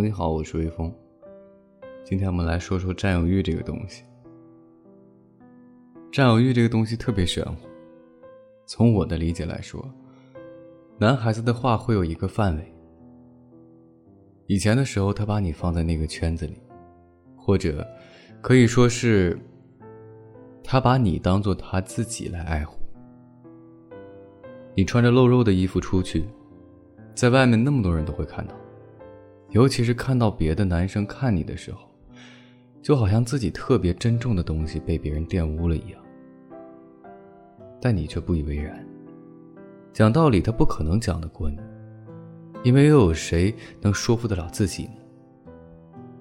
你好，我是微风。今天我们来说说占有欲这个东西。占有欲这个东西特别玄乎。从我的理解来说，男孩子的话会有一个范围。以前的时候，他把你放在那个圈子里，或者可以说是他把你当做他自己来爱护。你穿着露肉的衣服出去，在外面那么多人都会看到。尤其是看到别的男生看你的时候，就好像自己特别珍重的东西被别人玷污了一样。但你却不以为然。讲道理，他不可能讲得过你，因为又有谁能说服得了自己呢？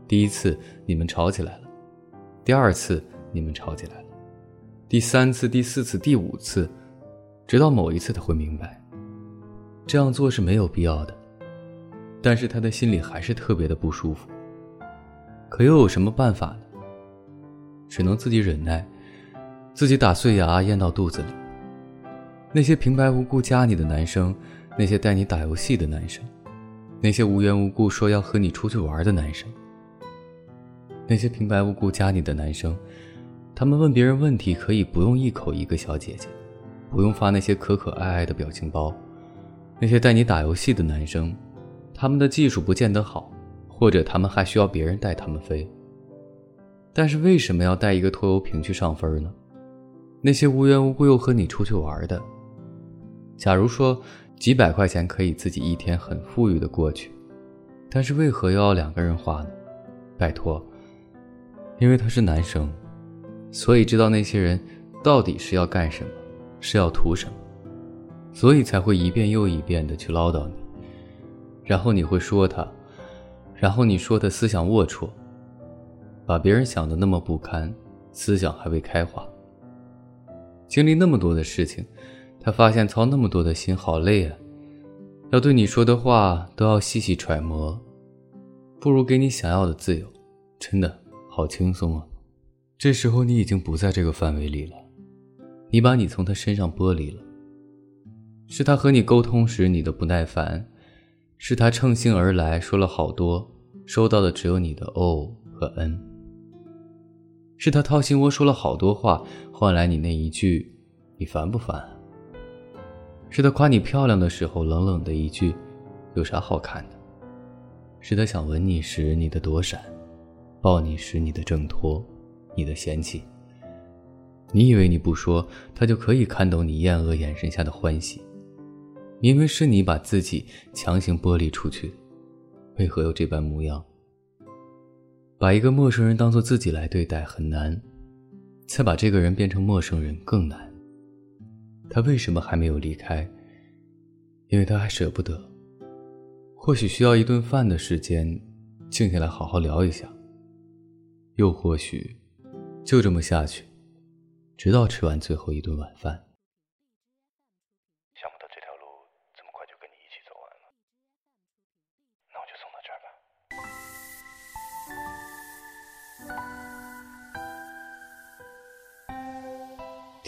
第一次你们吵起来了，第二次你们吵起来了，第三次、第四次、第五次，直到某一次他会明白，这样做是没有必要的。但是他的心里还是特别的不舒服。可又有什么办法呢？只能自己忍耐，自己打碎牙咽到肚子里。那些平白无故加你的男生，那些带你打游戏的男生，那些无缘无故说要和你出去玩的男生，那些平白无故加你的男生，他们问别人问题可以不用一口一个小姐姐，不用发那些可可爱爱的表情包。那些带你打游戏的男生。他们的技术不见得好，或者他们还需要别人带他们飞。但是为什么要带一个拖油瓶去上分呢？那些无缘无故又和你出去玩的，假如说几百块钱可以自己一天很富裕的过去，但是为何又要两个人花呢？拜托，因为他是男生，所以知道那些人到底是要干什么，是要图什么，所以才会一遍又一遍的去唠叨你。然后你会说他，然后你说他思想龌龊，把别人想的那么不堪，思想还未开化。经历那么多的事情，他发现操那么多的心好累啊，要对你说的话都要细细揣摩，不如给你想要的自由，真的好轻松啊。这时候你已经不在这个范围里了，你把你从他身上剥离了，是他和你沟通时你的不耐烦。是他乘兴而来，说了好多，收到的只有你的哦和嗯。是他掏心窝说了好多话，换来你那一句“你烦不烦”？是他夸你漂亮的时候，冷冷的一句“有啥好看的”？是他想吻你时你的躲闪，抱你时你的挣脱，你的嫌弃。你以为你不说，他就可以看懂你厌恶眼神下的欢喜？明明是你把自己强行剥离出去，为何又这般模样？把一个陌生人当做自己来对待很难，再把这个人变成陌生人更难。他为什么还没有离开？因为他还舍不得。或许需要一顿饭的时间，静下来好好聊一下。又或许，就这么下去，直到吃完最后一顿晚饭。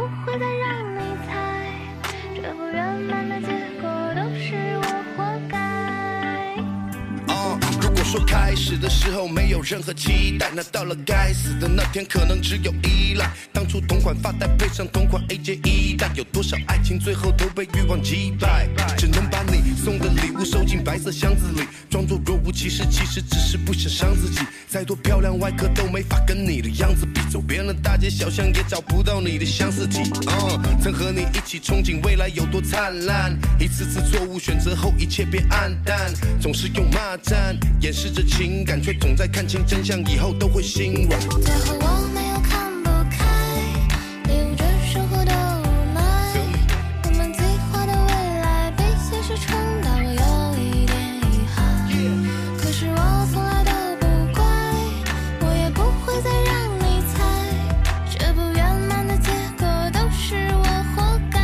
再说开始的时候没有任何期待，那到了该死的那天，可能只有依赖。当初同款发带配上同款 AJ 一代，有多少爱情最后都被欲望击败？只能把你送的礼物收进白色箱子里，装作若无其事，其实只是不想伤自己。再多漂亮外壳都没法跟你的样子比，走遍了大街小巷也找不到你的相似体。曾和你一起憧憬未来有多灿烂，一次次错误选择后一切变暗淡，总是用骂战。掩饰着情感，却总在看清真相以后都会心软。最后我没有看不开，领悟着生活的无奈。我们计划的未来被现实冲淡，我有一点遗憾。可是我从来都不怪，我也不会再让你猜，这不圆满的结果都是我活该。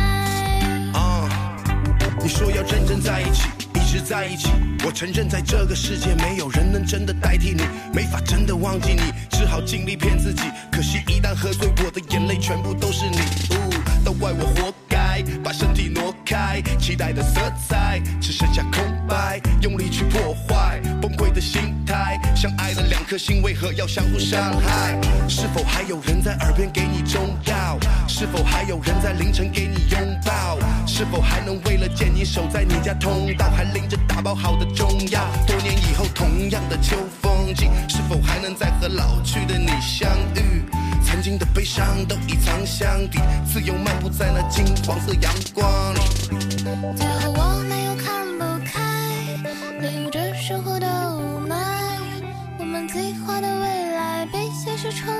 你说要认真在一起。一直在一起。我承认，在这个世界，没有人能真的代替你，没法真的忘记你，只好尽力骗自己。可惜一旦喝醉，我的眼泪全部都是你，都怪我活该，把身体挪开，期待的色彩只剩下空白，用力去破坏，崩溃的心态，相爱的两颗心为何要相互伤害？是否还有人在耳边给你忠告？是否还有人在凌晨给你拥抱？是否还能为了见你守在你家通道，还拎着打包好的中药？多年以后同样的秋风景，是否还能再和老去的你相遇？曾经的悲伤都已藏箱底，自由漫步在那金黄色阳光里。最后我没有看不开，领悟着生活的，计划的未来被现实冲。